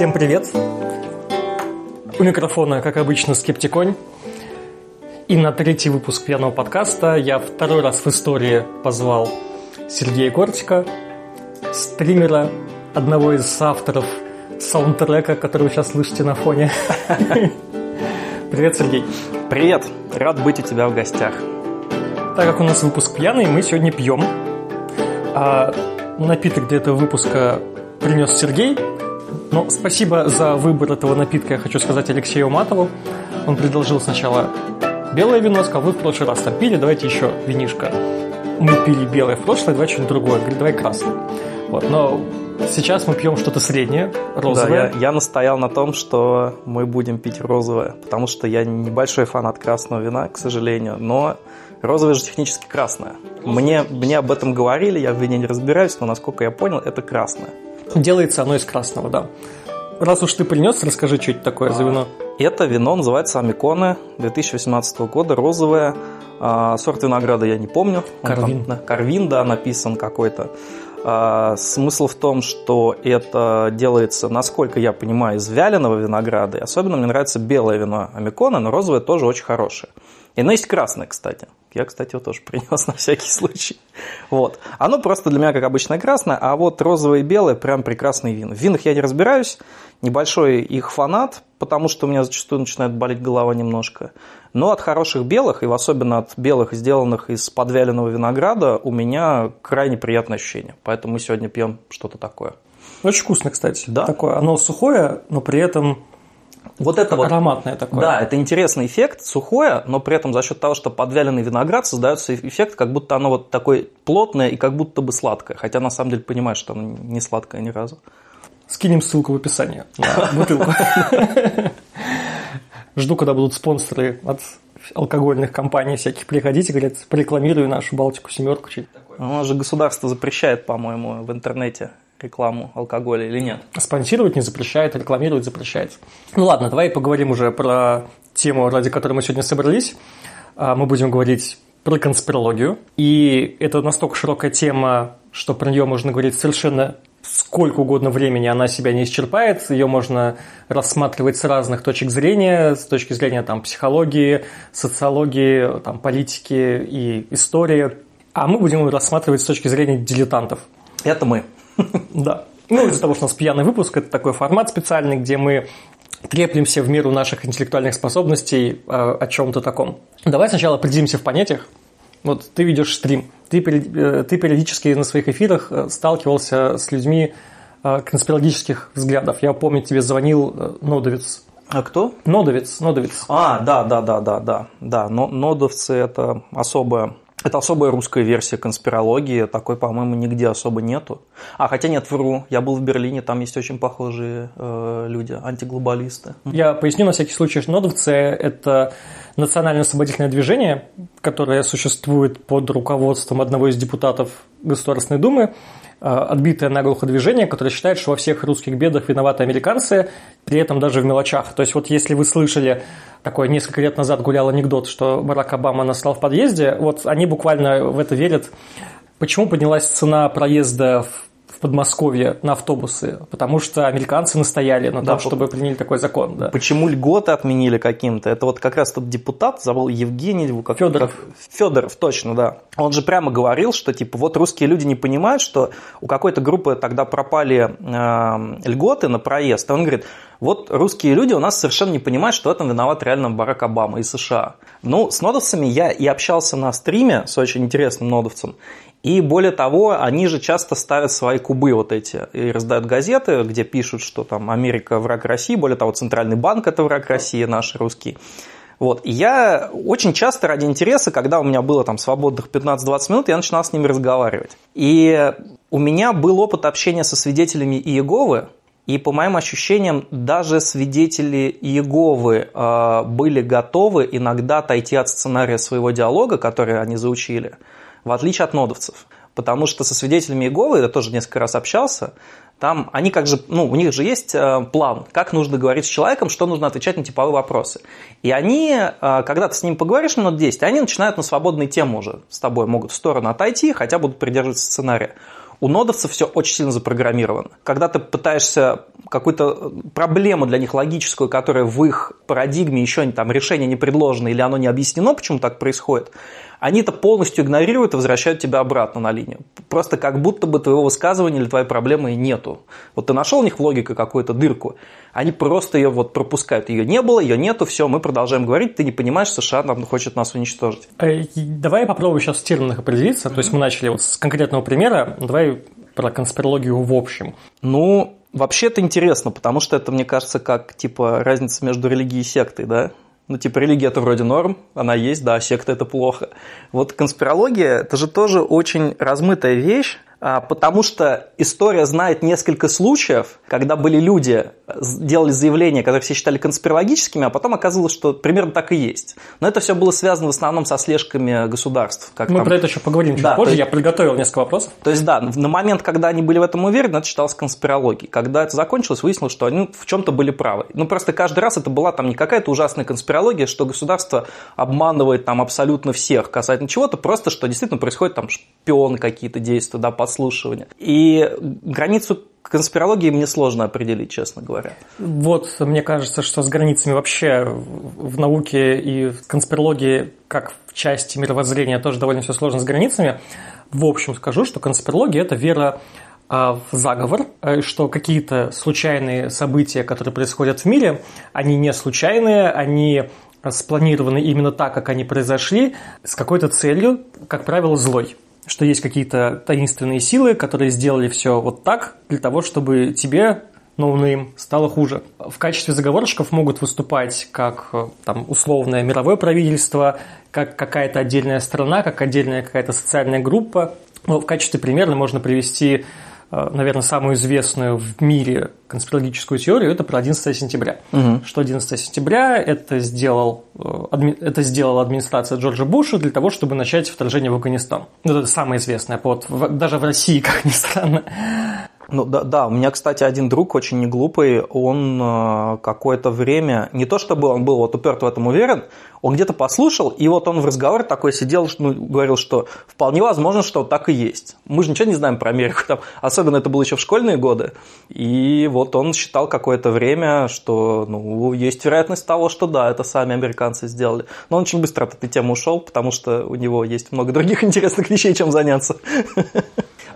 Всем привет! У микрофона, как обычно, Скептиконь. И на третий выпуск пьяного подкаста я второй раз в истории позвал Сергея Кортика, стримера, одного из авторов саундтрека, который вы сейчас слышите на фоне. Привет, Сергей. Привет, рад быть у тебя в гостях. Так как у нас выпуск пьяный, мы сегодня пьем. А напиток для этого выпуска принес Сергей. Но спасибо за выбор этого напитка, я хочу сказать Алексею Матову. Он предложил сначала белое вино, сказал, вы в прошлый раз там пили, давайте еще винишко. Мы пили белое в прошлое, давай что-нибудь другое. Говорит, давай красное. Вот, но сейчас мы пьем что-то среднее, розовое. Да, я, я настоял на том, что мы будем пить розовое, потому что я небольшой фанат красного вина, к сожалению, но розовое же технически красное. Мне, мне об этом говорили, я в вине не разбираюсь, но насколько я понял, это красное. Делается оно из красного, да. Раз уж ты принес, расскажи, что это такое за вино. Это вино называется Амиконе 2018 года, розовое. А, сорт винограда я не помню. Карвин. Там, Карвин, да, написан какой-то. А, смысл в том, что это делается, насколько я понимаю, из вяленого винограда. И особенно мне нравится белое вино Амикона, но розовое тоже очень хорошее. И оно есть красное, кстати. Я, кстати, его тоже принес на всякий случай. Вот. Оно просто для меня, как обычное, красное, а вот розовое и белое прям прекрасные вина. В винах я не разбираюсь, небольшой их фанат, потому что у меня зачастую начинает болеть голова немножко. Но от хороших белых, и особенно от белых, сделанных из подвяленного винограда, у меня крайне приятное ощущение. Поэтому мы сегодня пьем что-то такое. Очень вкусно, кстати. Да. Такое. Оно сухое, но при этом вот это вот, ароматное такое. Да, это интересный эффект, сухое, но при этом за счет того, что подвяленный виноград, создается эффект, как будто оно вот такое плотное и как будто бы сладкое. Хотя на самом деле понимаешь, что оно не сладкое ни разу. Скинем ссылку в описании на бутылку. Жду, когда будут спонсоры от алкогольных компаний всяких приходить и говорят, порекламирую нашу Балтику семерку, нас же государство запрещает, по-моему, в интернете рекламу алкоголя или нет? Спонсировать не запрещает, рекламировать запрещает. Ну ладно, давай поговорим уже про тему, ради которой мы сегодня собрались. А, мы будем говорить про конспирологию. И это настолько широкая тема, что про нее можно говорить совершенно сколько угодно времени она себя не исчерпает, ее можно рассматривать с разных точек зрения, с точки зрения там, психологии, социологии, там, политики и истории. А мы будем рассматривать с точки зрения дилетантов. Это мы. Да. Ну, из-за того, что у нас пьяный выпуск, это такой формат специальный, где мы треплемся в меру наших интеллектуальных способностей э, о чем-то таком. Давай сначала определимся в понятиях. Вот ты ведешь стрим, ты, э, ты периодически на своих эфирах э, сталкивался с людьми конспирологических взглядов. Я помню, тебе звонил Нодовец. А кто? Нодовец, Нодовец. А, да, да, да, да, да, да. Но нодовцы это особая это особая русская версия конспирологии, такой, по-моему, нигде особо нету. А, хотя нет, вру, я был в Берлине, там есть очень похожие э, люди, антиглобалисты. Я поясню на всякий случай, что Нодовцы – это национально-освободительное движение, которое существует под руководством одного из депутатов Государственной Думы, отбитое наглухо движение, которое считает, что во всех русских бедах виноваты американцы, при этом даже в мелочах. То есть вот если вы слышали такой несколько лет назад гулял анекдот, что Барак Обама насрал в подъезде, вот они буквально в это верят. Почему поднялась цена проезда в Подмосковье на автобусы, потому что американцы настояли на да, том, чтобы приняли такой закон. Да. Почему льготы отменили каким-то? Это вот как раз тот депутат, забыл Евгений, как, Федоров. Как, Федоров, точно, да. Он же прямо говорил, что типа вот русские люди не понимают, что у какой-то группы тогда пропали э, льготы на проезд. И он говорит, вот русские люди у нас совершенно не понимают, что в этом виноват реально Барак Обама и США. Ну, с нодовцами я и общался на стриме с очень интересным нодовцем, и более того, они же часто ставят свои кубы вот эти и раздают газеты, где пишут, что там Америка враг России, более того, Центральный банк это враг России, наш русский. Вот. И я очень часто ради интереса, когда у меня было там свободных 15-20 минут, я начинал с ними разговаривать. И у меня был опыт общения со свидетелями Иеговы, и по моим ощущениям, даже свидетели Иеговы э, были готовы иногда отойти от сценария своего диалога, который они заучили – в отличие от нодовцев. Потому что со свидетелями Иеговы, я тоже несколько раз общался, там они как же, ну, у них же есть э, план, как нужно говорить с человеком, что нужно отвечать на типовые вопросы. И они, э, когда ты с ним поговоришь минут 10, они начинают на свободные темы уже с тобой, могут в сторону отойти, хотя будут придерживаться сценария. у нодовцев все очень сильно запрограммировано. Когда ты пытаешься какую-то проблему для них логическую, которая в их парадигме еще там решение не предложено или оно не объяснено, почему так происходит, они это полностью игнорируют и возвращают тебя обратно на линию. Просто как будто бы твоего высказывания или твоей проблемы нету. Вот ты нашел у них в логике какую-то дырку, они просто ее вот пропускают. Ее не было, ее нету, все, мы продолжаем говорить, ты не понимаешь, США нам хочет нас уничтожить. Э, давай я попробую сейчас в терминах определиться. Mm-hmm. То есть мы начали вот с конкретного примера, давай про конспирологию в общем. Ну, вообще это интересно, потому что это, мне кажется, как типа разница между религией и сектой, да? Ну, типа, религия это вроде норм, она есть, да, секта это плохо. Вот конспирология это же тоже очень размытая вещь, потому что история знает несколько случаев, когда были люди, делали заявления, которые все считали конспирологическими, а потом оказывалось, что примерно так и есть. Но это все было связано в основном со слежками государств. Как Мы там... про это еще поговорим чуть да, позже, есть... я приготовил несколько вопросов. То есть, да, на момент, когда они были в этом уверены, это считалось конспирологией. Когда это закончилось, выяснилось, что они в чем-то были правы. Ну, просто каждый раз это была там не какая-то ужасная конспирология, что государство обманывает там абсолютно всех касательно чего-то, просто что действительно происходит там шпионы какие-то действия, да, подслушивания. И границу конспирологии мне сложно определить, честно говоря. Вот, мне кажется, что с границами вообще в науке и в конспирологии, как в части мировоззрения, тоже довольно все сложно с границами. В общем, скажу, что конспирология – это вера а, в заговор, э, что какие-то случайные события, которые происходят в мире, они не случайные, они спланированы именно так, как они произошли, с какой-то целью, как правило, злой что есть какие-то таинственные силы, которые сделали все вот так для того, чтобы тебе ноунейм стало хуже. В качестве заговорщиков могут выступать как э, там, условное мировое правительство, как какая-то отдельная страна, как отдельная какая-то социальная группа. Но в качестве примера можно привести наверное, самую известную в мире конспирологическую теорию, это про 11 сентября. Угу. Что 11 сентября это, сделал, э, это сделала администрация Джорджа Буша для того, чтобы начать вторжение в Афганистан. Ну, это самое известное, вот, даже в России, как ни странно. Ну да, да, у меня, кстати, один друг очень неглупый, он э, какое-то время, не то чтобы он был вот уперт в этом уверен, он где-то послушал, и вот он в разговоре такой сидел, ну, говорил, что вполне возможно, что так и есть. Мы же ничего не знаем про Америку, там, особенно это было еще в школьные годы, и вот он считал какое-то время, что ну, есть вероятность того, что да, это сами американцы сделали. Но он очень быстро от этой темы ушел, потому что у него есть много других интересных вещей, чем заняться.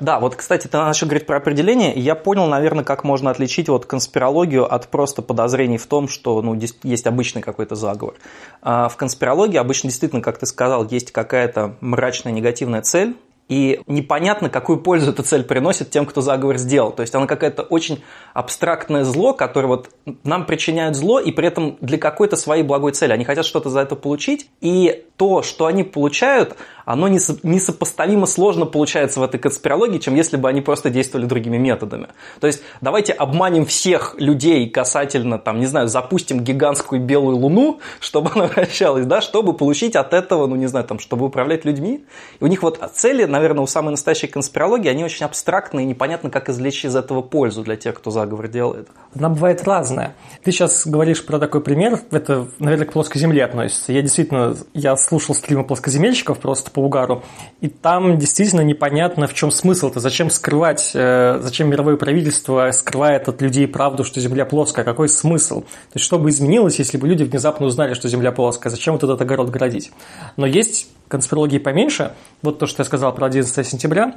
Да, вот, кстати, ты начал говорить про определение, я понял, наверное, как можно отличить вот конспирологию от просто подозрений в том, что ну, есть обычный какой-то заговор. А в конспирологии обычно действительно, как ты сказал, есть какая-то мрачная негативная цель, и непонятно, какую пользу эта цель приносит тем, кто заговор сделал. То есть она какая-то очень абстрактное зло, которое вот нам причиняют зло, и при этом для какой-то своей благой цели. Они хотят что-то за это получить, и то, что они получают, оно несопоставимо сложно получается в этой конспирологии, чем если бы они просто действовали другими методами. То есть давайте обманем всех людей касательно, там, не знаю, запустим гигантскую белую луну, чтобы она вращалась, да, чтобы получить от этого, ну не знаю, там, чтобы управлять людьми. И у них вот цели, наверное, у самой настоящей конспирологии, они очень абстрактные, и непонятно, как извлечь из этого пользу для тех, кто заговор делает. Она бывает разная. Ты сейчас говоришь про такой пример, это, наверное, к плоской земле относится. Я действительно, я слушал стримы плоскоземельщиков просто по угару, и там действительно непонятно, в чем смысл-то, зачем скрывать, э, зачем мировое правительство скрывает от людей правду, что Земля плоская, какой смысл? То есть, что бы изменилось, если бы люди внезапно узнали, что Земля плоская, зачем вот этот огород градить? Но есть конспирологии поменьше, вот то, что я сказал про 11 сентября,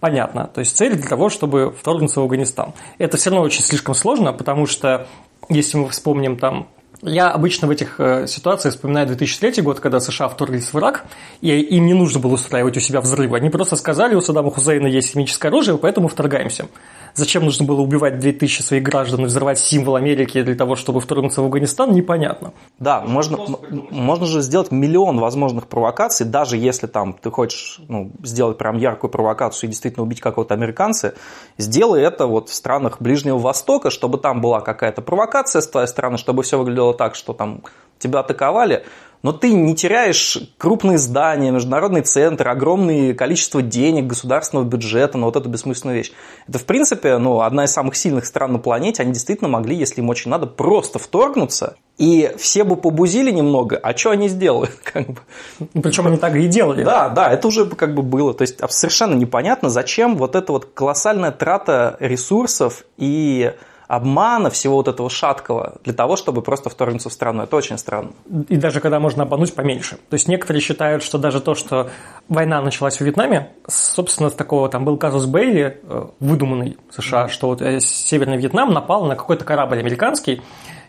понятно. То есть цель для того, чтобы вторгнуться в Афганистан. Это все равно очень слишком сложно, потому что если мы вспомним там я обычно в этих э, ситуациях вспоминаю 2003 год, когда США вторглись в Ирак, и им не нужно было устраивать у себя взрывы. Они просто сказали, у Саддама Хусейна есть химическое оружие, поэтому вторгаемся. Зачем нужно было убивать 2000 своих граждан и взрывать символ Америки для того, чтобы вторгнуться в Афганистан, непонятно. Да, можно, можно же сделать миллион возможных провокаций, даже если там ты хочешь ну, сделать прям яркую провокацию и действительно убить какого-то американца, сделай это вот в странах Ближнего Востока, чтобы там была какая-то провокация с твоей стороны, чтобы все выглядело сделала так, что там тебя атаковали, но ты не теряешь крупные здания, международный центр, огромное количество денег государственного бюджета на вот эту бессмысленную вещь. Это, в принципе, ну, одна из самых сильных стран на планете. Они действительно могли, если им очень надо, просто вторгнуться, и все бы побузили немного, а что они сделают? Как бы. Ну, Причем они так и делали. Да, да, это уже как бы было. То есть совершенно непонятно, зачем вот эта вот колоссальная трата ресурсов и обмана, всего вот этого шаткого, для того, чтобы просто вторгнуться в страну. Это очень странно. И даже когда можно обмануть поменьше. То есть некоторые считают, что даже то, что война началась в Вьетнаме, собственно, такого там был казус Бейли, э, выдуманный в США, mm-hmm. что вот э, Северный Вьетнам напал на какой-то корабль американский,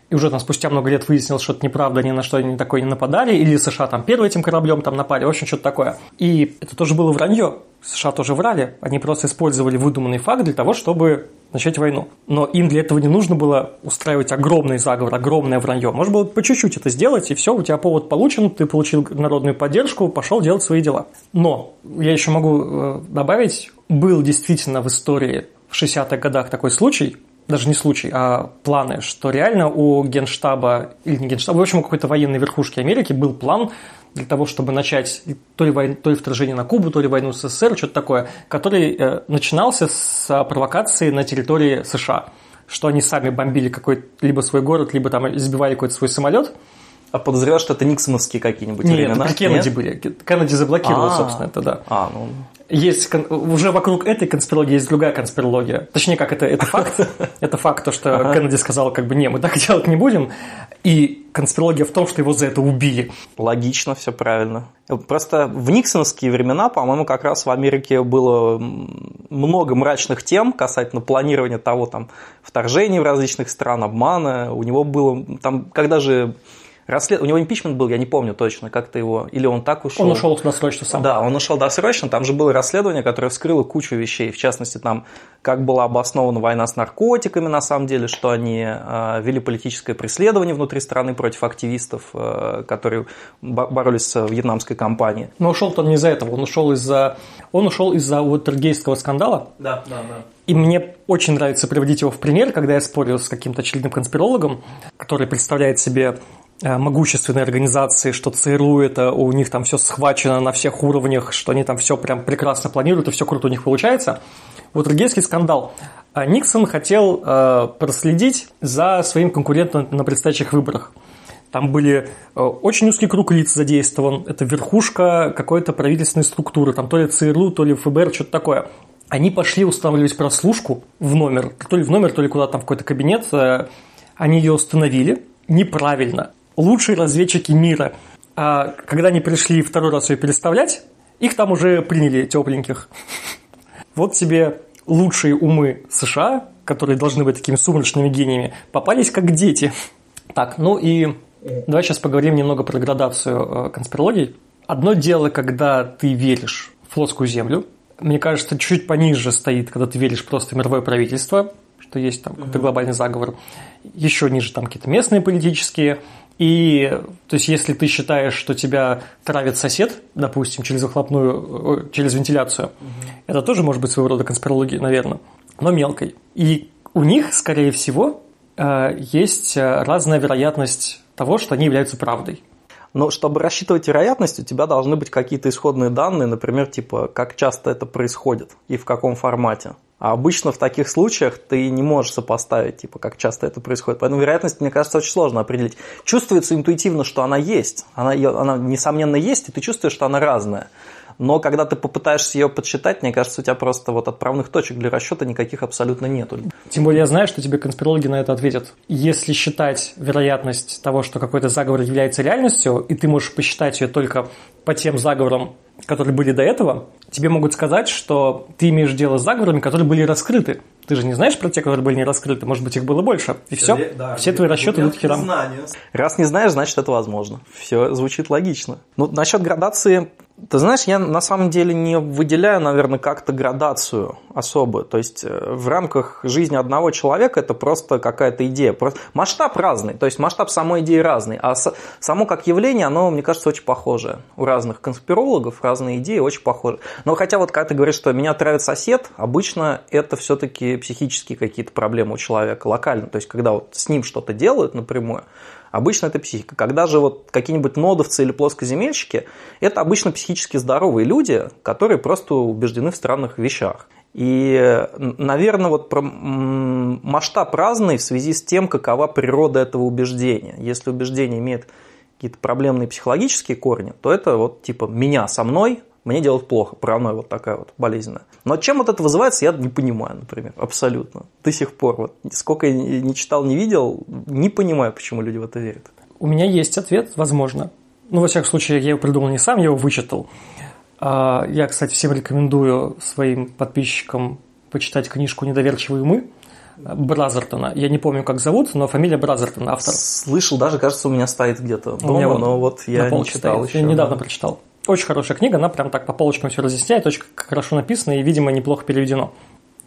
и уже там спустя много лет выяснилось, что это неправда, ни на что они такое не нападали, или США там первым этим кораблем там напали, в общем, что-то такое. И это тоже было вранье. США тоже врали, они просто использовали выдуманный факт для того, чтобы начать войну. Но им для этого не нужно было устраивать огромный заговор, огромное вранье. Можно было по чуть-чуть это сделать, и все, у тебя повод получен, ты получил народную поддержку, пошел делать свои дела. Но я еще могу э, добавить, был действительно в истории в 60-х годах такой случай, даже не случай, а планы, что реально у генштаба, или не генштаба, в общем, у какой-то военной верхушки Америки был план для того, чтобы начать то ли, войн, то ли вторжение на Кубу, то ли войну с СССР, что-то такое, который э, начинался с а, провокации на территории США, что они сами бомбили какой-то либо свой город, либо там избивали какой-то свой самолет, а подозреваешь, что это никсоновские какие-нибудь Нет, времена? это Кеннеди были. Кеннеди заблокировал, а, собственно, это да. А, ну есть уже вокруг этой конспирологии есть другая конспирология. Точнее, как это, это факт. Это факт, то, что ага. Кеннеди сказал, как бы, не, мы так делать не будем. И конспирология в том, что его за это убили. Логично, все правильно. Просто в Никсоновские времена, по-моему, как раз в Америке было много мрачных тем касательно планирования того, там, вторжений в различных стран, обмана. У него было, там, когда же Расслед... У него импичмент был, я не помню точно, как-то его, или он так ушел. Он ушел досрочно сам. Да, он ушел досрочно, там же было расследование, которое вскрыло кучу вещей, в частности, там, как была обоснована война с наркотиками, на самом деле, что они э, вели политическое преследование внутри страны против активистов, э, которые боролись с вьетнамской кампанией. Но ушел-то он не из-за этого, он ушел из-за он ушел из-за Уотергейского скандала. Да, да, да. И мне очень нравится приводить его в пример, когда я спорю с каким-то очередным конспирологом, который представляет себе могущественные организации, что ЦРУ это у них там все схвачено на всех уровнях, что они там все прям прекрасно планируют и все круто у них получается. Вот Рогейский скандал. А Никсон хотел э, проследить за своим конкурентом на предстоящих выборах. Там были э, очень узкий круг лиц задействован. Это верхушка какой-то правительственной структуры. Там то ли ЦРУ, то ли ФБР, что-то такое. Они пошли устанавливать прослушку в номер. То ли в номер, то ли куда-то там в какой-то кабинет. Они ее установили неправильно лучшие разведчики мира. А когда они пришли второй раз ее переставлять, их там уже приняли тепленьких. Вот тебе лучшие умы США, которые должны быть такими сумрачными гениями, попались как дети. Так, ну и давай сейчас поговорим немного про градацию э, конспирологий. Одно дело, когда ты веришь в плоскую землю. Мне кажется, чуть пониже стоит, когда ты веришь просто в мировое правительство, что есть там какой-то глобальный заговор. Еще ниже там какие-то местные политические и, то есть, если ты считаешь, что тебя травит сосед, допустим, через выхлопную, через вентиляцию, угу. это тоже может быть своего рода конспирология, наверное, но мелкой. И у них, скорее всего, э, есть э, разная вероятность того, что они являются правдой. Но чтобы рассчитывать вероятность, у тебя должны быть какие-то исходные данные, например, типа, как часто это происходит и в каком формате. А обычно в таких случаях ты не можешь сопоставить, типа, как часто это происходит. Поэтому вероятность, мне кажется, очень сложно определить. Чувствуется интуитивно, что она есть. Она, она несомненно, есть, и ты чувствуешь, что она разная. Но когда ты попытаешься ее подсчитать, мне кажется, у тебя просто вот отправных точек для расчета никаких абсолютно нету. Тем более я знаю, что тебе конспирологи на это ответят. Если считать вероятность того, что какой-то заговор является реальностью, и ты можешь посчитать ее только по тем заговорам, которые были до этого, тебе могут сказать, что ты имеешь дело с заговорами, которые были раскрыты. Ты же не знаешь про те, которые были не раскрыты, может быть, их было больше. И все, да, все твои расчеты идут херам. Раз не знаешь, значит, это возможно. Все звучит логично. Ну, насчет градации ты знаешь, я на самом деле не выделяю, наверное, как-то градацию особую. То есть э, в рамках жизни одного человека это просто какая-то идея. Просто масштаб разный, то есть масштаб самой идеи разный. А само как явление, оно, мне кажется, очень похожее у разных конспирологов, разные идеи, очень похожи. Но хотя вот когда ты говоришь, что меня травит сосед, обычно это все-таки психические какие-то проблемы у человека локально. То есть, когда вот с ним что-то делают напрямую, Обычно это психика. Когда же вот какие-нибудь нодовцы или плоскоземельщики, это обычно психически здоровые люди, которые просто убеждены в странных вещах. И, наверное, вот про масштаб разный в связи с тем, какова природа этого убеждения. Если убеждение имеет какие-то проблемные психологические корни, то это вот типа меня со мной, мне делать плохо, паранойя вот такая вот болезненная. Но чем вот это вызывается, я не понимаю, например, абсолютно. До сих пор, вот, сколько я не читал, не видел, не понимаю, почему люди в это верят. У меня есть ответ, возможно. Ну, во всяком случае, я его придумал не сам, я его вычитал. А, я, кстати, всем рекомендую своим подписчикам почитать книжку «Недоверчивые мы» Бразертона. Я не помню, как зовут, но фамилия Бразертона, автор. Слышал, даже, кажется, у меня стоит где-то дома, у меня вот но вот я не читал стоит. еще. Я недавно да. прочитал. Очень хорошая книга, она прям так по полочкам все разъясняет, очень хорошо написано и, видимо, неплохо переведено.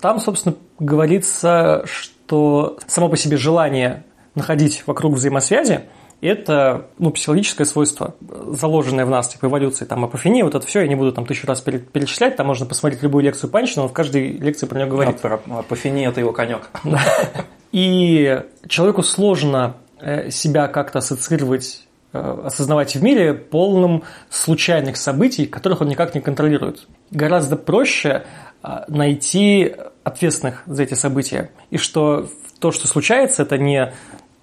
Там, собственно, говорится, что само по себе желание находить вокруг взаимосвязи – это ну, психологическое свойство, заложенное в нас, типа эволюции, там, апофения, вот это все, я не буду там тысячу раз перечислять, там можно посмотреть любую лекцию Панчина, он в каждой лекции про него говорит. А, про апофения – это его конек. И человеку сложно э, себя как-то ассоциировать осознавать в мире полным случайных событий, которых он никак не контролирует. Гораздо проще э, найти ответственных за эти события. И что то, что случается, это не,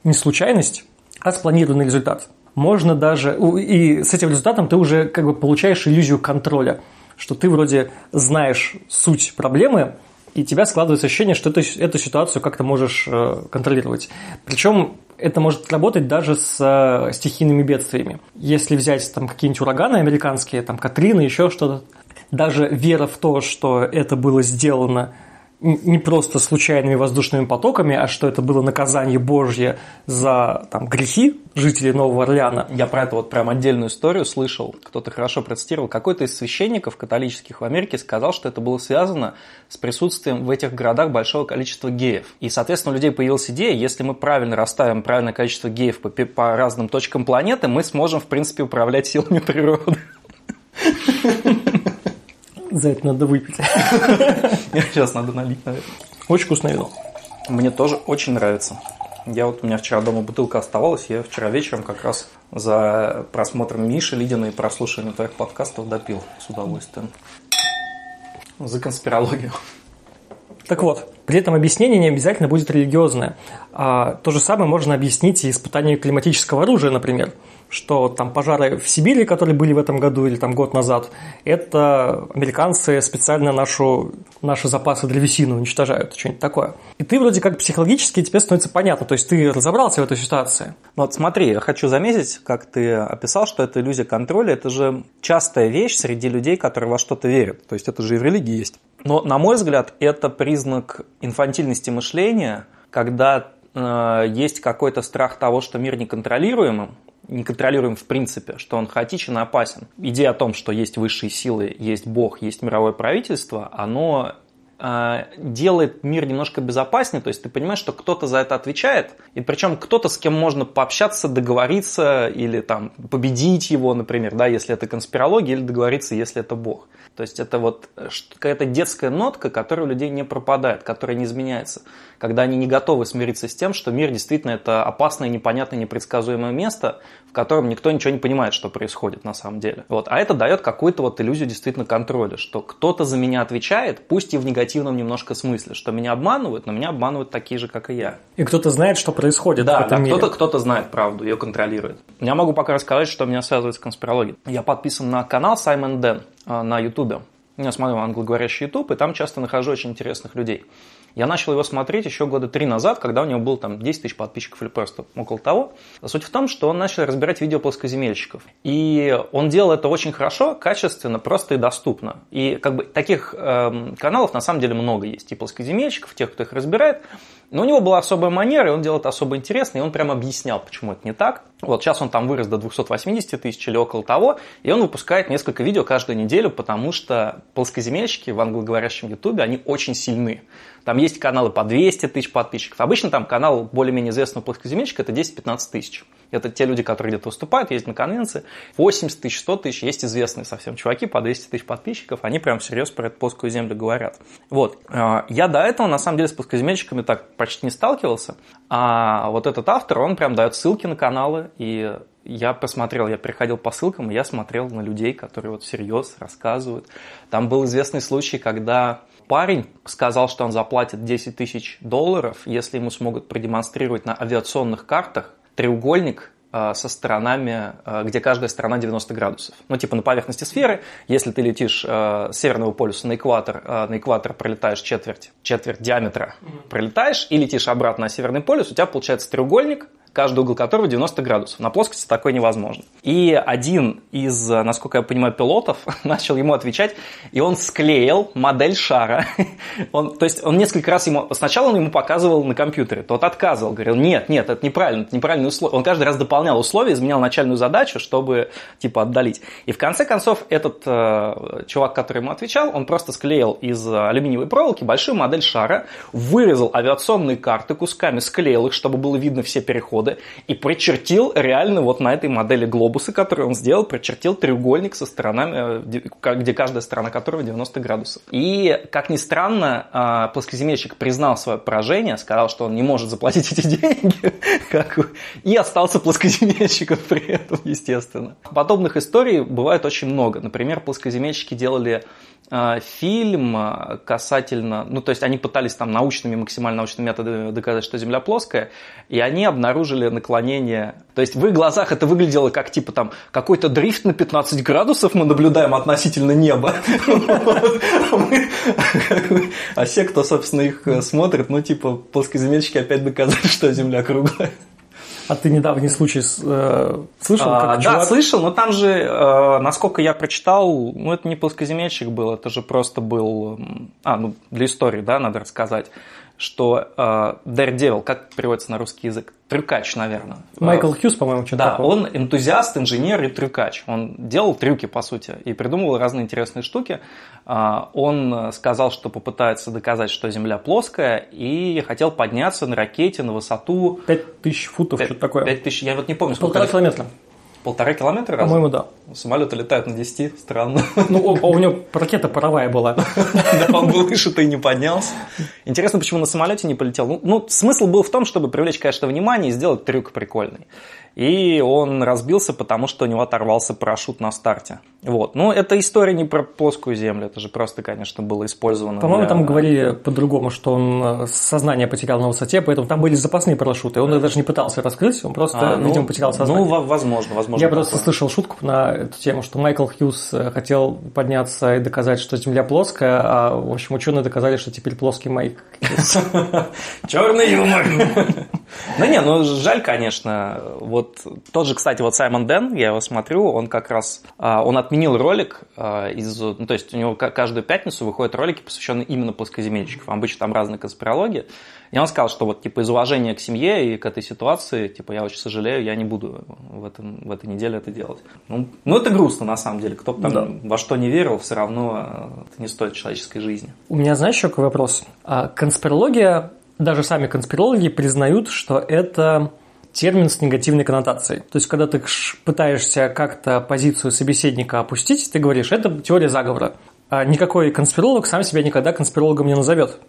не случайность, а спланированный результат. Можно даже, и с этим результатом ты уже как бы получаешь иллюзию контроля, что ты вроде знаешь суть проблемы, и тебя складывается ощущение, что ты эту ситуацию как-то можешь э, контролировать. Причем это может работать даже с э, стихийными бедствиями. Если взять там какие-нибудь ураганы американские, там Катрина, еще что-то, даже вера в то, что это было сделано не просто случайными воздушными потоками, а что это было наказание Божье за там, грехи жителей Нового Орлеана. Я про это вот прям отдельную историю слышал, кто-то хорошо процитировал. Какой-то из священников католических в Америке сказал, что это было связано с присутствием в этих городах большого количества геев. И, соответственно, у людей появилась идея, если мы правильно расставим правильное количество геев по, по разным точкам планеты, мы сможем, в принципе, управлять силами природы. За это надо выпить. Сейчас надо налить, наверное. Очень вкусное вино. Мне тоже очень нравится. Я вот у меня вчера дома бутылка оставалась, я вчера вечером как раз за просмотром Миши Лидина и прослушиванием твоих подкастов допил с удовольствием. За конспирологию. Так вот, при этом объяснение не обязательно будет религиозное. А то же самое можно объяснить и испытанием климатического оружия, например что там пожары в Сибири, которые были в этом году или там год назад, это американцы специально нашу, наши запасы древесины уничтожают, что-нибудь такое. И ты вроде как психологически тебе становится понятно, то есть ты разобрался в этой ситуации. Ну вот смотри, я хочу заметить, как ты описал, что это иллюзия контроля, это же частая вещь среди людей, которые во что-то верят, то есть это же и в религии есть. Но, на мой взгляд, это признак инфантильности мышления, когда э, есть какой-то страх того, что мир неконтролируемым, не контролируем в принципе, что он хаотичен и опасен. Идея о том, что есть высшие силы, есть Бог, есть мировое правительство, оно делает мир немножко безопаснее, то есть ты понимаешь, что кто-то за это отвечает, и причем кто-то, с кем можно пообщаться, договориться или там победить его, например, да, если это конспирология, или договориться, если это Бог. То есть это вот э, какая-то детская нотка, которая у людей не пропадает, которая не изменяется когда они не готовы смириться с тем, что мир действительно это опасное, непонятное, непредсказуемое место, в котором никто ничего не понимает, что происходит на самом деле. Вот. А это дает какую-то вот иллюзию действительно контроля, что кто-то за меня отвечает, пусть и в негативном немножко смысле, что меня обманывают, но меня обманывают такие же, как и я. И кто-то знает, что происходит да, да. Кто-то, кто-то знает правду, ее контролирует. Я могу пока рассказать, что меня связывает с конспирологией. Я подписан на канал Саймон Дэн а, на Ютубе. Я смотрю англоговорящий YouTube, и там часто нахожу очень интересных людей. Я начал его смотреть еще года три назад, когда у него было там 10 тысяч подписчиков или просто около того. Суть в том, что он начал разбирать видео плоскоземельщиков. И он делал это очень хорошо, качественно, просто и доступно. И как бы таких э, каналов на самом деле много есть. И плоскоземельщиков, тех, кто их разбирает. Но у него была особая манера, и он делал это особо интересно, и он прямо объяснял, почему это не так. Вот сейчас он там вырос до 280 тысяч или около того, и он выпускает несколько видео каждую неделю, потому что плоскоземельщики в англоговорящем ютубе, они очень сильны. Там есть каналы по 200 тысяч подписчиков. Обычно там канал более-менее известного плоскоземельщика – это 10-15 тысяч. Это те люди, которые где-то выступают, ездят на конвенции. 80 тысяч, 100 тысяч. Есть известные совсем чуваки по 200 тысяч подписчиков. Они прям всерьез про эту плоскую землю говорят. Вот. А, я до этого, на самом деле, с плоскоземельщиками так почти не сталкивался. А вот этот автор, он прям дает ссылки на каналы. И я посмотрел, я приходил по ссылкам, и я смотрел на людей, которые вот всерьез рассказывают. Там был известный случай, когда парень сказал, что он заплатит 10 тысяч долларов, если ему смогут продемонстрировать на авиационных картах треугольник со сторонами, э, где каждая сторона 90 градусов. Ну, типа на поверхности сферы, если ты летишь э, с северного полюса на экватор, на экватор пролетаешь четверть, четверть диаметра, пролетаешь и летишь обратно на северный полюс, у тебя получается треугольник, каждый угол которого 90 градусов. На плоскости такое невозможно. И один из, насколько я понимаю, пилотов начал ему отвечать, и он склеил модель шара. Он, то есть он несколько раз ему... Сначала он ему показывал на компьютере, тот отказывал, говорил, нет, нет, это неправильно, это неправильные условия. Он каждый раз дополнял условия, изменял начальную задачу, чтобы, типа, отдалить. И в конце концов этот э, чувак, который ему отвечал, он просто склеил из алюминиевой проволоки большую модель шара, вырезал авиационные карты кусками, склеил их, чтобы было видно все переходы, года и прочертил реально вот на этой модели глобуса, которую он сделал, прочертил треугольник со сторонами, э, где каждая сторона которого 90 градусов. И, как ни странно, а, плоскоземельщик признал свое поражение, сказал, что он не может заплатить эти деньги, и остался плоскоземельщиком при этом, естественно. Подобных историй бывает очень много. Например, плоскоземельщики делали фильм а, касательно, ну то есть они пытались там научными, максимально научными методами доказать, что Земля плоская, и они обнаружили наклонение, то есть в их глазах это выглядело как типа там какой-то дрифт на 15 градусов мы наблюдаем относительно неба, а все, кто, собственно, их смотрит, ну типа плоскоземельщики опять доказали, что Земля круглая. А ты недавний случай э, слышал? А, да, слышал, но там же, э, насколько я прочитал, ну это не плоскоземельщик был, это же просто был, а, ну для истории, да, надо рассказать что э, Daredevil, как переводится на русский язык? Трюкач, наверное. Майкл Хьюз, по-моему, что-то Да, такое. он энтузиаст, инженер и трюкач. Он делал трюки, по сути, и придумывал разные интересные штуки. Э, он сказал, что попытается доказать, что Земля плоская, и хотел подняться на ракете на высоту... 5000 футов, что-то такое. 5000, я вот не помню, сколько... Полтора километра. Полтора километра? По-моему, да. Самолеты летают на 10, странно. Ну, у, у него ракета паровая была. Да, он был выше-то и не поднялся. Интересно, почему на самолете не полетел. Ну, ну, смысл был в том, чтобы привлечь, конечно, внимание и сделать трюк прикольный и он разбился, потому что у него оторвался парашют на старте. Вот. Ну, это история не про плоскую землю, это же просто, конечно, было использовано. По-моему, для... там говорили по-другому, что он э, сознание потерял на высоте, поэтому там были запасные парашюты. Он даже не пытался раскрыть, он просто, а, ну, видимо, потерял сознание. Ну, возможно, возможно. Я просто слышал шутку на эту тему, что Майкл Хьюз э, хотел подняться и доказать, что Земля плоская, а, в общем, ученые доказали, что теперь плоский Майк Черный юмор. Ну не, ну жаль, конечно. Вот тот же, кстати, вот Саймон Дэн, я его смотрю, он как раз, а, он отменил ролик а, из, ну то есть у него каждую пятницу выходят ролики, посвященные именно плоскоземельщикам. Обычно там разные конспирологии. И он сказал, что вот типа из уважения к семье и к этой ситуации, типа я очень сожалею, я не буду в, этом, в этой неделе это делать. Ну, ну это грустно на самом деле. Кто бы там да. во что не верил, все равно а, это не стоит человеческой жизни. У меня, знаешь, еще какой вопрос? Конспирология даже сами конспирологи признают, что это термин с негативной коннотацией. То есть, когда ты пытаешься как-то позицию собеседника опустить, ты говоришь, это теория заговора. А никакой конспиролог сам себя никогда конспирологом не назовет.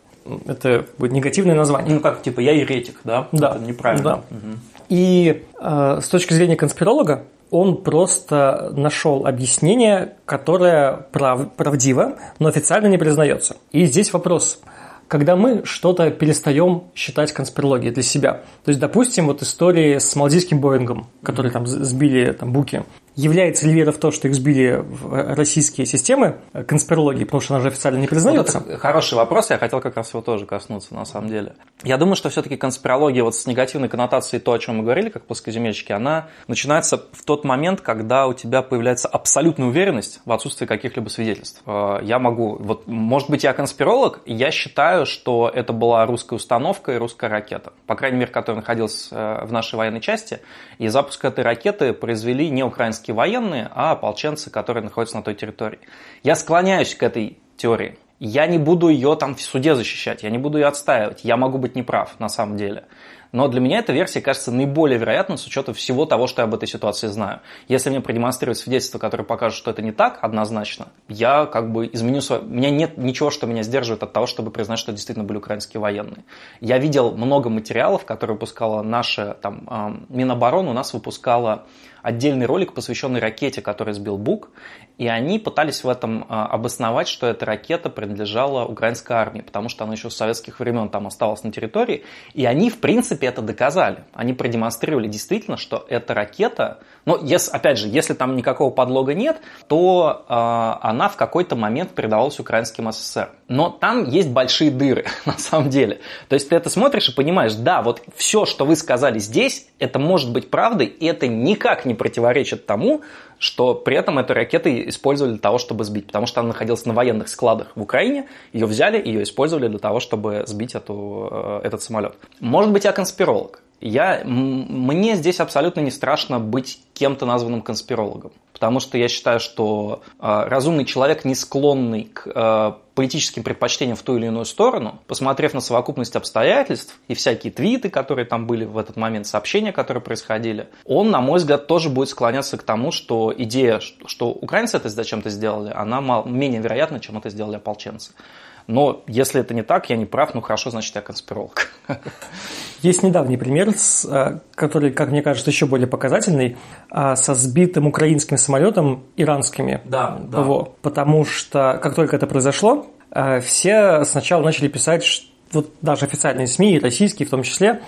Это будет негативное название. Ну, как, типа, я еретик, да? Да. Это неправильно. Да. Угу. И э, с точки зрения конспиролога, он просто нашел объяснение, которое прав, правдиво, но официально не признается. И здесь вопрос – когда мы что-то перестаем считать конспирологией для себя. То есть, допустим, вот истории с мальдивским Боингом, который там сбили там буки. Является ли вера в то, что их сбили в российские системы конспирологии, потому что она же официально не признается? Вот хороший вопрос, я хотел как раз его тоже коснуться на самом деле. Я думаю, что все-таки конспирология вот с негативной коннотацией, то, о чем мы говорили, как плоскоземельщики, она начинается в тот момент, когда у тебя появляется абсолютная уверенность в отсутствии каких-либо свидетельств. Э, я могу, вот, может быть, я конспиролог, я считаю, что это была русская установка и русская ракета. По крайней мере, которая находилась э, в нашей военной части. И запуск этой ракеты произвели не украинские украинские военные, а ополченцы, которые находятся на той территории. Я склоняюсь к этой теории. Я не буду ее там в суде защищать, я не буду ее отстаивать. Я могу быть неправ на самом деле. Но для меня эта версия кажется наиболее вероятной с учетом всего того, что я об этой ситуации знаю. Если мне продемонстрируют свидетельства, которые покажут, что это не так, однозначно, я как бы изменю свое... У меня нет ничего, что меня сдерживает от того, чтобы признать, что действительно были украинские военные. Я видел много материалов, которые выпускала наша там, Минобороны, у нас выпускала отдельный ролик, посвященный ракете, который сбил Бук, и они пытались в этом а, обосновать, что эта ракета принадлежала украинской армии, потому что она еще с советских времен там осталась на территории, и они, в принципе, это доказали. Они продемонстрировали действительно, что эта ракета, но если, опять же, если там никакого подлога нет, то э, она в какой-то момент передавалась украинским СССР. Но там есть большие дыры, на самом деле. То есть ты это смотришь и понимаешь, да, вот все, что вы сказали здесь, это может быть правдой, и это никак не противоречит тому, что при этом эту ракету использовали для того, чтобы сбить, потому что она находилась на военных складах в Украине, ее взяли, ее использовали для того, чтобы сбить эту, э, этот самолет. Может быть, я конспиролог. Я, мне здесь абсолютно не страшно быть кем-то названным конспирологом, потому что я считаю, что э, разумный человек, не склонный к э, политическим предпочтениям в ту или иную сторону, посмотрев на совокупность обстоятельств и всякие твиты, которые там были в этот момент, сообщения, которые происходили, он, на мой взгляд, тоже будет склоняться к тому, что идея, что украинцы это зачем-то сделали, она менее вероятна, чем это сделали ополченцы. Но если это не так, я не прав, ну хорошо, значит я конспиролог. Есть недавний пример, э, который, как мне кажется, еще более показательный, а, со сбитым украинским самолетом иранскими. Да, да. Потому что как только это произошло, э, все сначала начали писать, вот даже официальные СМИ, российские в том числе,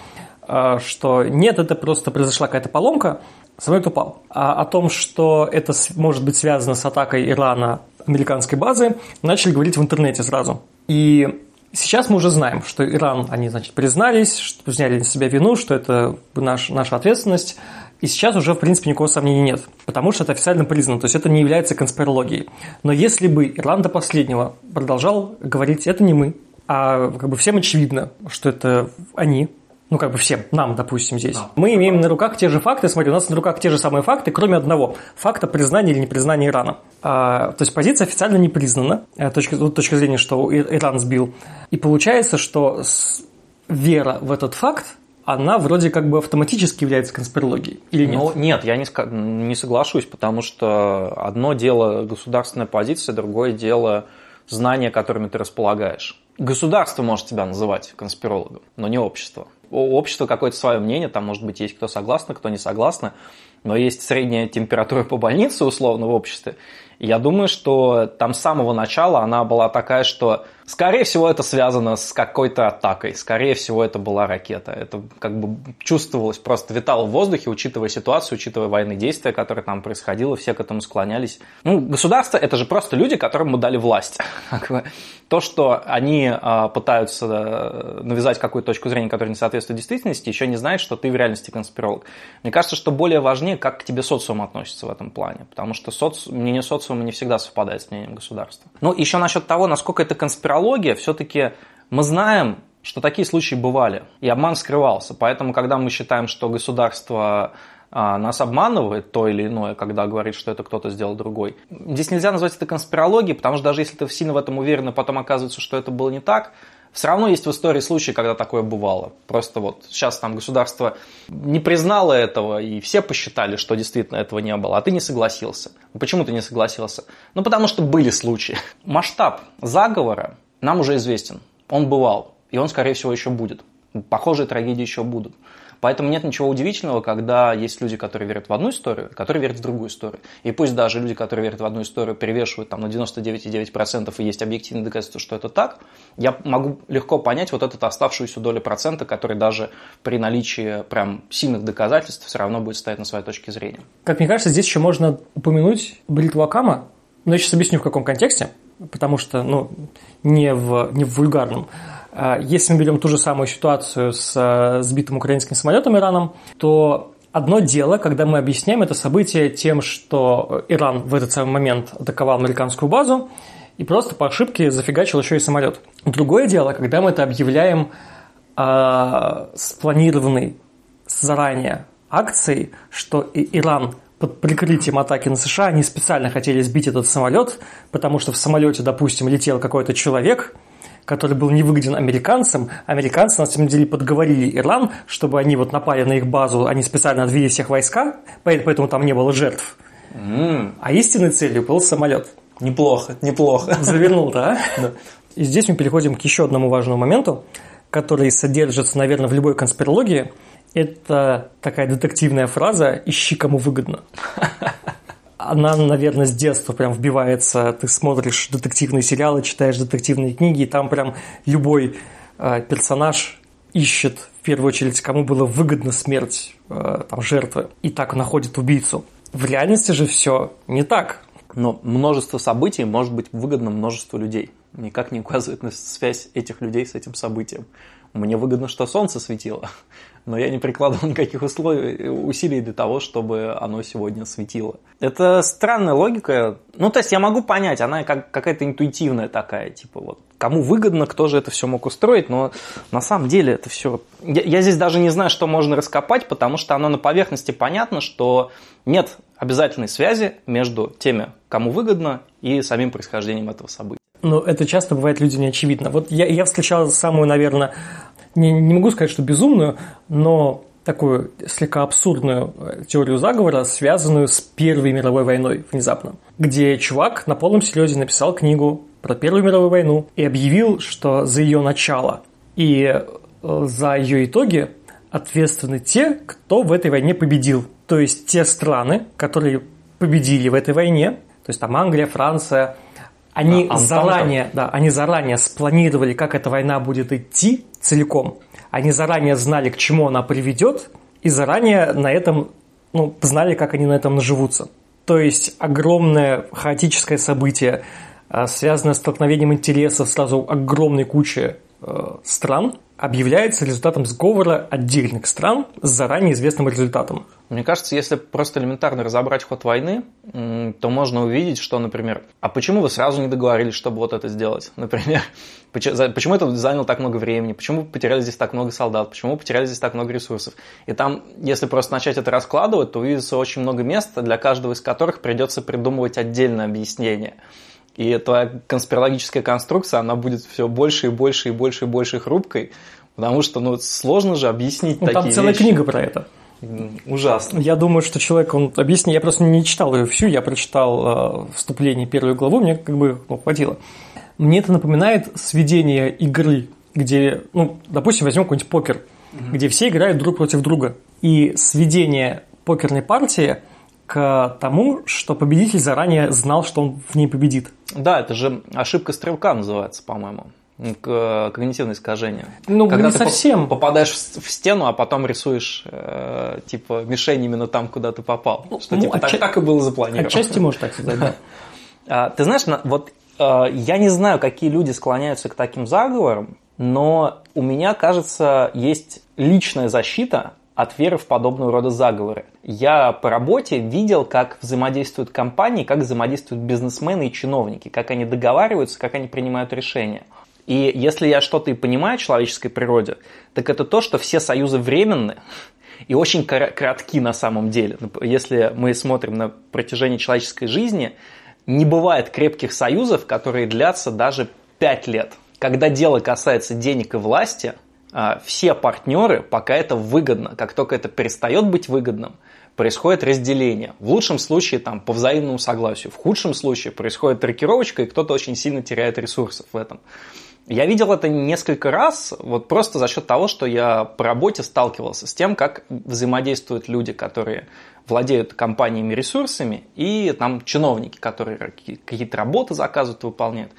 э, что нет, это просто произошла какая-то поломка, самолет упал. А о том, что это может быть связано с атакой Ирана американской базы, начали говорить в интернете сразу. И сейчас мы уже знаем, что Иран, они, значит, признались, что взяли на себя вину, что это наш, наша ответственность. И сейчас уже, в принципе, никакого сомнения нет, потому что это официально признано, то есть это не является конспирологией. Но если бы Иран до последнего продолжал говорить, это не мы, а как бы всем очевидно, что это они, ну, как бы всем, нам, допустим, здесь. Да. Мы имеем на руках те же факты, смотри, у нас на руках те же самые факты, кроме одного – факта признания или непризнания Ирана. А, то есть позиция официально не признана, э, точка, точка зрения, что Иран сбил. И получается, что вера в этот факт она вроде как бы автоматически является конспирологией, или нет? Ну, нет, я не, не соглашусь, потому что одно дело государственная позиция, другое дело знания, которыми ты располагаешь. Государство может тебя называть конспирологом, но не общество у общества какое-то свое мнение, там, может быть, есть кто согласен, кто не согласен, но есть средняя температура по больнице, условно, в обществе. Я думаю, что там с самого начала она была такая, что Скорее всего, это связано с какой-то атакой. Скорее всего, это была ракета. Это как бы чувствовалось, просто витало в воздухе, учитывая ситуацию, учитывая военные действия, которые там происходило, все к этому склонялись. Ну, государство – это же просто люди, которым мы дали власть. То, что они а, пытаются э, навязать какую-то точку зрения, которая не соответствует действительности, еще не знает, что ты в реальности конспиролог. Мне кажется, что более важнее, как к тебе социум относится в этом плане, потому что соци... мнение социума не всегда совпадает с мнением государства. Ну, еще насчет того, насколько это конспирология, конспирология, все-таки мы знаем, что такие случаи бывали, и обман скрывался. Поэтому, когда мы считаем, что государство а, нас обманывает то или иное, когда говорит, что это кто-то сделал другой. Здесь нельзя назвать это конспирологией, потому что даже если ты сильно в этом уверен, и потом оказывается, что это было не так, все равно есть в истории случаи, когда такое бывало. Просто вот сейчас там государство не признало этого, и все посчитали, что действительно этого не было, а ты не согласился. Почему ты не согласился? Ну, потому что были случаи. Масштаб заговора нам уже известен. Он бывал, и он, скорее всего, еще будет. Похожие трагедии еще будут. Поэтому нет ничего удивительного, когда есть люди, которые верят в одну историю, которые верят в другую историю. И пусть даже люди, которые верят в одну историю, перевешивают там на 99,9% и есть объективные доказательства, что это так, я могу легко понять вот эту оставшуюся долю процента, который даже при наличии прям сильных доказательств все равно будет стоять на своей точке зрения. Как мне кажется, здесь еще можно упомянуть бритву Акама, но я сейчас объясню в каком контексте, потому что ну, не, в, не в вульгарном. А, если мы берем ту же самую ситуацию с э, сбитым украинским самолетом Ираном, то одно дело, когда мы объясняем это событие тем, что Иран в этот самый момент атаковал американскую базу и просто по ошибке зафигачил еще и самолет. Другое дело, когда мы это объявляем э, спланированной заранее акцией, что Иран под прикрытием атаки на США они специально хотели сбить этот самолет, потому что в самолете, допустим, летел какой-то человек – который был невыгоден американцам. Американцы, на самом деле, подговорили Иран, чтобы они вот напали на их базу, они специально отвели всех войска, поэтому там не было жертв. Mm. А истинной целью был самолет. Неплохо, неплохо. Завернул, да? да? И здесь мы переходим к еще одному важному моменту, который содержится, наверное, в любой конспирологии. Это такая детективная фраза «ищи, кому выгодно» она, наверное, с детства прям вбивается. Ты смотришь детективные сериалы, читаешь детективные книги, и там прям любой э, персонаж ищет в первую очередь, кому было выгодна смерть э, там, жертвы, и так находит убийцу. В реальности же все не так. Но множество событий может быть выгодно множеству людей. Никак не указывает на связь этих людей с этим событием. Мне выгодно, что солнце светило, но я не прикладывал никаких условий, усилий для того, чтобы оно сегодня светило. Это странная логика. Ну, то есть я могу понять, она как, какая-то интуитивная такая, типа вот, кому выгодно, кто же это все мог устроить, но на самом деле это все... Я, я здесь даже не знаю, что можно раскопать, потому что оно на поверхности понятно, что нет обязательной связи между теми, кому выгодно, и самим происхождением этого события. Но это часто бывает людям не очевидно. Вот я, я встречал самую, наверное, не, не могу сказать, что безумную, но такую слегка абсурдную э, теорию заговора, связанную с Первой мировой войной внезапно, где чувак на полном серьезе написал книгу про Первую мировую войну и объявил, что за ее начало и э, за ее итоги ответственны те, кто в этой войне победил. То есть те страны, которые победили в этой войне, то есть там Англия, Франция, они а, заранее, да, они заранее спланировали, как эта война будет идти целиком. Они заранее знали, к чему она приведет, и заранее на этом, ну, знали, как они на этом наживутся. То есть огромное хаотическое событие, а, связанное с столкновением интересов сразу огромной кучи э, стран, объявляется результатом сговора отдельных стран с заранее известным результатом. Мне кажется, если просто элементарно разобрать ход войны, то можно увидеть, что, например, а почему вы сразу не договорились, чтобы вот это сделать? Например, почему это заняло так много времени, почему вы потеряли здесь так много солдат, почему вы потеряли здесь так много ресурсов. И там, если просто начать это раскладывать, то увидится очень много мест, для каждого из которых придется придумывать отдельное объяснение. И твоя конспирологическая конструкция, она будет все больше и больше и больше и больше хрупкой, потому что ну, сложно же объяснить ну, такие Там целая вещи. книга про это. Ужасно. Я думаю, что человек, он объяснил, я просто не читал ее всю, я прочитал э, вступление, первую главу, мне как бы ну, хватило. Мне это напоминает сведение игры, где, ну, допустим, возьмем какой-нибудь покер, угу. где все играют друг против друга. И сведение покерной партии – к тому, что победитель заранее знал, что он в ней победит. Да, это же ошибка стрелка называется, по-моему когнитивное искажение. Ну, Когда не ты совсем. попадаешь в стену, а потом рисуешь э, типа мишень именно там, куда ты попал. Ну, что ну, типа, отча... так, так и было запланировано. Отчасти может так сказать, да. А, ты знаешь, вот э, я не знаю, какие люди склоняются к таким заговорам, но у меня, кажется, есть личная защита от веры в подобного рода заговоры. Я по работе видел, как взаимодействуют компании, как взаимодействуют бизнесмены и чиновники, как они договариваются, как они принимают решения. И если я что-то и понимаю о человеческой природе, так это то, что все союзы временны и очень кратки на самом деле. Если мы смотрим на протяжении человеческой жизни, не бывает крепких союзов, которые длятся даже 5 лет. Когда дело касается денег и власти – все партнеры, пока это выгодно. Как только это перестает быть выгодным, происходит разделение. В лучшем случае там, по взаимному согласию, в худшем случае происходит трекировочка, и кто-то очень сильно теряет ресурсов в этом. Я видел это несколько раз, вот просто за счет того, что я по работе сталкивался с тем, как взаимодействуют люди, которые владеют компаниями ресурсами, и там чиновники, которые какие-то работы заказывают, выполняют.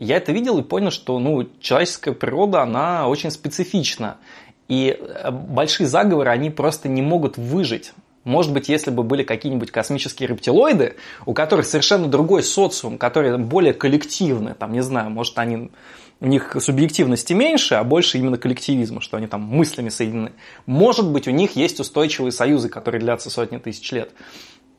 Я это видел и понял, что ну, человеческая природа, она очень специфична. И э, большие заговоры, они просто не могут выжить. Может быть, если бы были какие-нибудь космические рептилоиды, у которых совершенно другой социум, которые более коллективны, там, не знаю, может, они у них субъективности меньше, а больше именно коллективизма, что они там мыслями соединены. Может быть, у них есть устойчивые союзы, которые длятся сотни тысяч лет.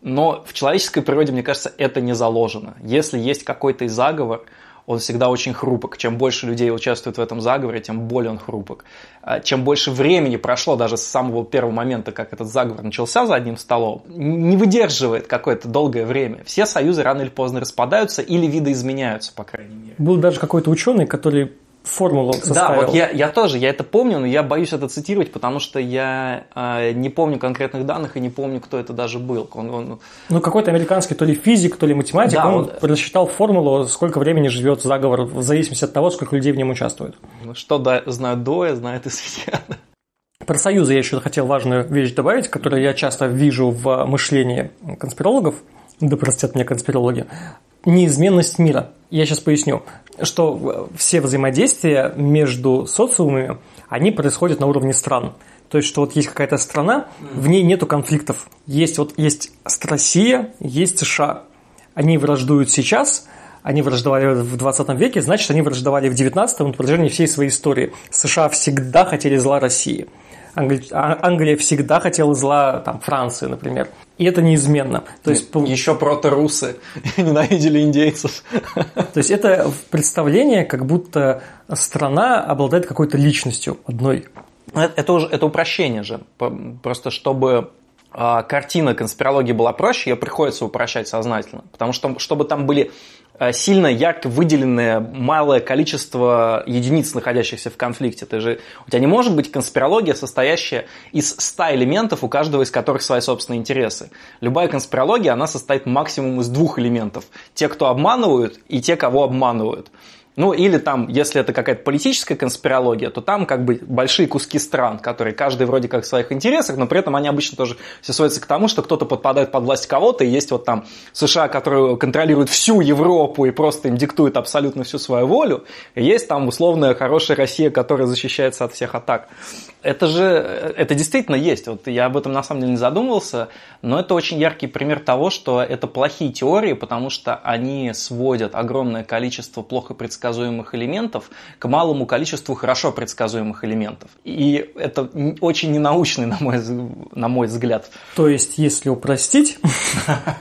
Но в человеческой природе, мне кажется, это не заложено. Если есть какой-то заговор, он всегда очень хрупок. Чем больше людей участвует в этом заговоре, тем более он хрупок. А чем больше времени прошло даже с самого первого момента, как этот заговор начался за одним столом, не выдерживает какое-то долгое время. Все союзы рано или поздно распадаются или видоизменяются, по крайней мере. Был даже какой-то ученый, который формулу составил. Да, вот я, я тоже, я это помню, но я боюсь это цитировать, потому что я э, не помню конкретных данных и не помню, кто это даже был. Он, он... Ну, какой-то американский то ли физик, то ли математик, да, он вот... просчитал формулу, сколько времени живет заговор, в зависимости от того, сколько людей в нем участвует. Ну, что да, знают Доя, знает и Светьяна. Про союзы я еще хотел важную вещь добавить, которую я часто вижу в мышлении конспирологов, да простят меня конспирологи, неизменность мира. Я сейчас поясню, что все взаимодействия между социумами, они происходят на уровне стран. То есть, что вот есть какая-то страна, в ней нету конфликтов. Есть вот есть Россия, есть США. Они враждуют сейчас, они враждовали в 20 веке, значит, они враждовали в 19 на протяжении всей своей истории. США всегда хотели зла России. Англия, а, Англия всегда хотела зла там, Франции, например. И это неизменно. То есть, Еще проторусы ненавидели индейцев. То есть это представление, как будто страна обладает какой-то личностью одной. Это, это уже это упрощение же. Просто чтобы а, картина конспирологии была проще, ее приходится упрощать сознательно. Потому что, чтобы там были Э, сильно ярко выделенное малое количество единиц, находящихся в конфликте. Ты же, у тебя не может быть конспирология, состоящая из 100 элементов, у каждого из которых свои собственные интересы. Любая конспирология, она состоит максимум из двух элементов. Те, кто обманывают, и те, кого обманывают. Ну, или там, если это какая-то политическая конспирология, то там как бы большие куски стран, которые каждый вроде как в своих интересах, но при этом они обычно тоже все сводятся к тому, что кто-то подпадает под власть кого-то, и есть вот там США, которые контролируют всю Европу и просто им диктуют абсолютно всю свою волю, и есть там условная хорошая Россия, которая защищается от всех атак. Это же, это действительно есть. Вот я об этом на самом деле не задумывался, но это очень яркий пример того, что это плохие теории, потому что они сводят огромное количество плохо предсказуемых элементов к малому количеству хорошо предсказуемых элементов. И это очень ненаучный, на мой, на мой взгляд. То есть, если упростить,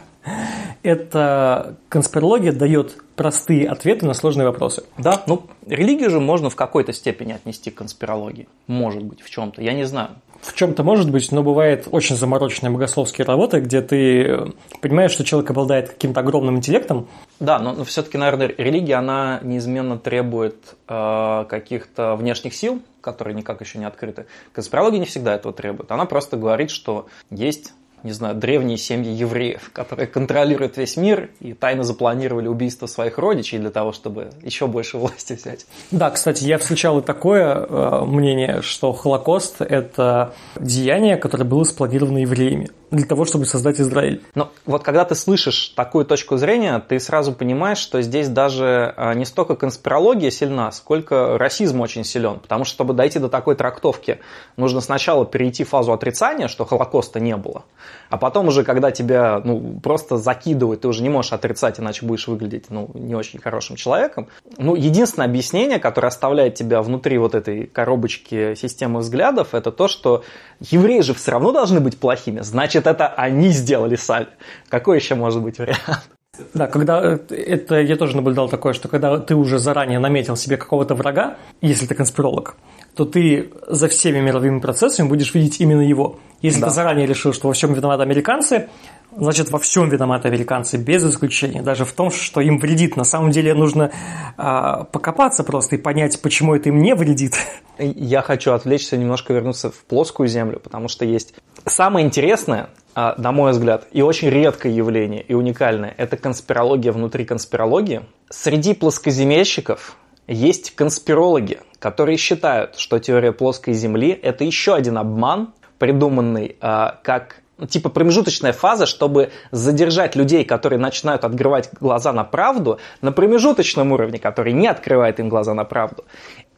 эта конспирология дает простые ответы на сложные вопросы. Да, ну, религию же можно в какой-то степени отнести к конспирологии. Может быть, в чем-то, я не знаю. В чем-то может быть, но бывает очень замороченные богословские работы, где ты э, понимаешь, что человек обладает каким-то огромным интеллектом. Да, но, но все-таки, наверное, религия, она неизменно требует э, каких-то внешних сил, которые никак еще не открыты. Конспирология не всегда этого требует. Она просто говорит, что есть не знаю, древние семьи евреев, которые контролируют весь мир и тайно запланировали убийство своих родичей для того, чтобы еще больше власти взять. Да, кстати, я встречал и такое э, мнение, что Холокост – это деяние, которое было спланировано евреями для того, чтобы создать Израиль. Но вот когда ты слышишь такую точку зрения, ты сразу понимаешь, что здесь даже а, не столько конспирология сильна, сколько расизм очень силен. Потому что, чтобы дойти до такой трактовки, нужно сначала перейти фазу отрицания, что Холокоста не было. А потом уже, когда тебя ну, просто закидывают, ты уже не можешь отрицать, иначе будешь выглядеть ну, не очень хорошим человеком. Ну, единственное объяснение, которое оставляет тебя внутри вот этой коробочки системы взглядов, это то, что евреи же все равно должны быть плохими. Значит, Значит, это они сделали сами. Какой еще может быть вариант? Да, когда это я тоже наблюдал такое, что когда ты уже заранее наметил себе какого-то врага, если ты конспиролог, то ты за всеми мировыми процессами будешь видеть именно его. Если да. ты заранее решил, что во всем виноваты американцы, значит, во всем виноваты американцы, без исключения. Даже в том, что им вредит. На самом деле нужно а, покопаться просто и понять, почему это им не вредит. Я хочу отвлечься, немножко вернуться в плоскую землю, потому что есть самое интересное, а, на мой взгляд, и очень редкое явление, и уникальное, это конспирология внутри конспирологии. Среди плоскоземельщиков есть конспирологи, которые считают, что теория плоской Земли – это еще один обман, придуманный э, как ну, типа промежуточная фаза, чтобы задержать людей, которые начинают открывать глаза на правду, на промежуточном уровне, который не открывает им глаза на правду.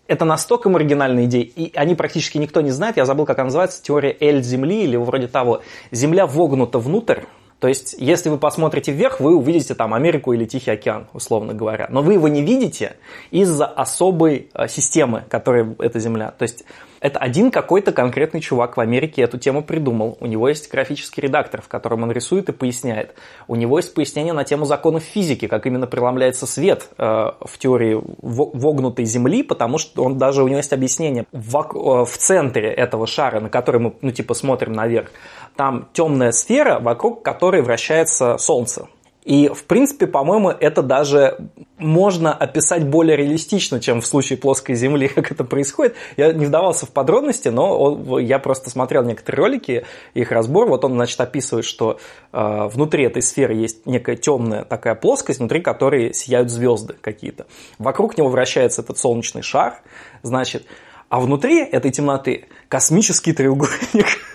Это настолько маргинальная идея, и они практически никто не знает, я забыл, как она называется, теория L Земли или вроде того. Земля вогнута внутрь, то есть, если вы посмотрите вверх, вы увидите там Америку или Тихий океан, условно говоря. Но вы его не видите из-за особой э, системы, которая эта Земля. То есть, это один какой-то конкретный чувак в Америке эту тему придумал. У него есть графический редактор, в котором он рисует и поясняет. У него есть пояснение на тему законов физики, как именно преломляется свет э, в теории вогнутой Земли, потому что он даже у него есть объяснение в, э, в центре этого шара, на который мы, ну, типа, смотрим наверх там темная сфера, вокруг которой вращается Солнце. И, в принципе, по-моему, это даже можно описать более реалистично, чем в случае плоской Земли, как это происходит. Я не вдавался в подробности, но он, я просто смотрел некоторые ролики, их разбор. Вот он, значит, описывает, что э, внутри этой сферы есть некая темная такая плоскость, внутри которой сияют звезды какие-то. Вокруг него вращается этот солнечный шар, значит, а внутри этой темноты космический треугольник –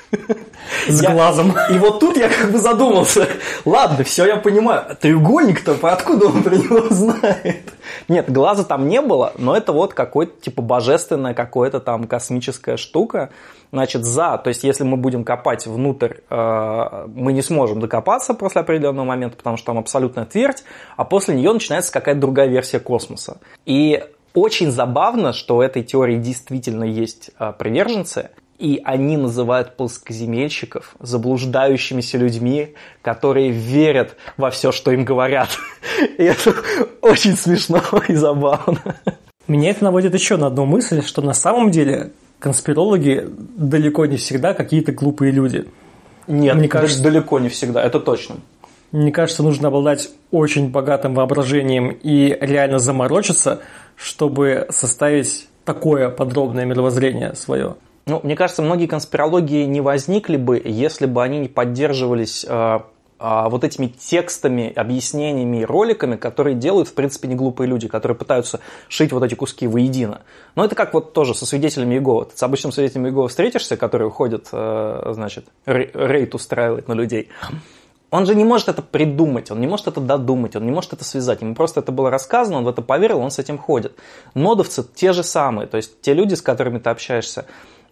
с я, глазом. И вот тут я как бы задумался. Ладно, все я понимаю. Треугольник-то откуда он про него знает? Нет, глаза там не было, но это вот какое-то типа божественное, какое-то там космическая штука. Значит, за, то есть если мы будем копать внутрь, э, мы не сможем докопаться после определенного момента, потому что там абсолютная твердь, а после нее начинается какая-то другая версия космоса. И очень забавно, что у этой теории действительно есть э, приверженцы, и они называют плоскоземельщиков заблуждающимися людьми, которые верят во все, что им говорят. И это очень смешно и забавно. Меня это наводит еще на одну мысль, что на самом деле конспирологи далеко не всегда какие-то глупые люди. Нет, мне кажется, далеко не всегда, это точно. Мне кажется, нужно обладать очень богатым воображением и реально заморочиться, чтобы составить такое подробное мировоззрение свое. Ну, мне кажется, многие конспирологии не возникли бы, если бы они не поддерживались э, э, вот этими текстами, объяснениями, роликами, которые делают, в принципе, не глупые люди, которые пытаются шить вот эти куски воедино. Но это как вот тоже со свидетелями Иеговы. Ты с обычным свидетелем Иеговы встретишься, которые уходят, э, значит, рейд устраивать на людей. Он же не может это придумать, он не может это додумать, он не может это связать. Ему просто это было рассказано, он в это поверил, он с этим ходит. Нодовцы те же самые, то есть те люди, с которыми ты общаешься,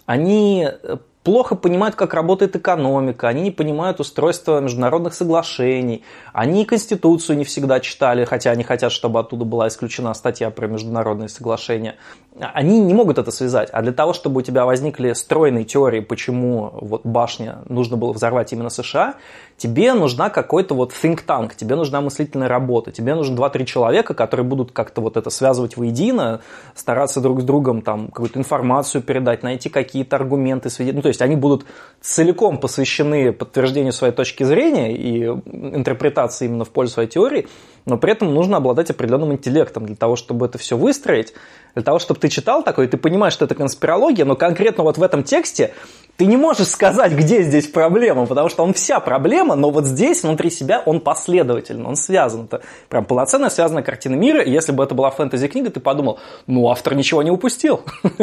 они э, плохо понимают, как работает экономика, они не понимают устройство международных соглашений, они Конституцию не всегда читали, хотя они хотят, чтобы оттуда была исключена статья про международные соглашения. Они не могут это связать. А для того, чтобы у тебя возникли стройные теории, почему вот башня нужно было взорвать именно США, тебе нужна какой-то вот think tank, тебе нужна мыслительная работа, тебе нужно 2-3 человека, которые будут как-то вот это связывать воедино, стараться друг с другом там какую-то информацию передать, найти какие-то аргументы, ну то есть они будут целиком посвящены подтверждению своей точки зрения и интерпретации именно в пользу своей теории, но при этом нужно обладать определенным интеллектом для того, чтобы это все выстроить, для того, чтобы ты читал такое, и ты понимаешь, что это конспирология, но конкретно вот в этом тексте ты не можешь сказать, где здесь проблема, потому что он вся проблема, но вот здесь, внутри себя, он последовательный, он связан. Это прям полноценная связанная картина мира, и если бы это была фэнтези-книга, ты подумал, ну, автор ничего не упустил.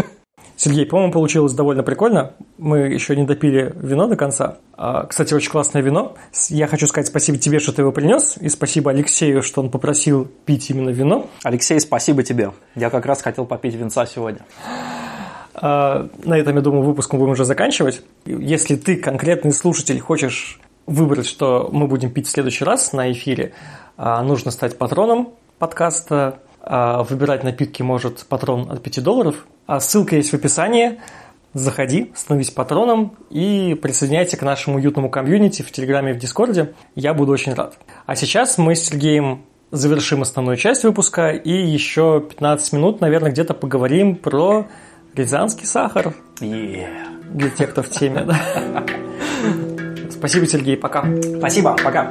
Сергей, по-моему, получилось довольно прикольно. Мы еще не допили вино до конца. А, кстати, очень классное вино. Я хочу сказать спасибо тебе, что ты его принес, и спасибо Алексею, что он попросил пить именно вино. Алексей, спасибо тебе. Я как раз хотел попить винца сегодня. А, на этом, я думаю, выпуск мы будем уже заканчивать. Если ты, конкретный слушатель, хочешь выбрать, что мы будем пить в следующий раз на эфире, а, нужно стать патроном подкаста. Выбирать напитки может патрон от 5 долларов. Ссылка есть в описании. Заходи, становись патроном и присоединяйся к нашему уютному комьюнити в Телеграме и в Дискорде. Я буду очень рад. А сейчас мы с Сергеем завершим основную часть выпуска и еще 15 минут, наверное, где-то поговорим про рязанский сахар. Yeah. Для тех, кто в теме. Да. Спасибо, Сергей. Пока. Спасибо. Пока.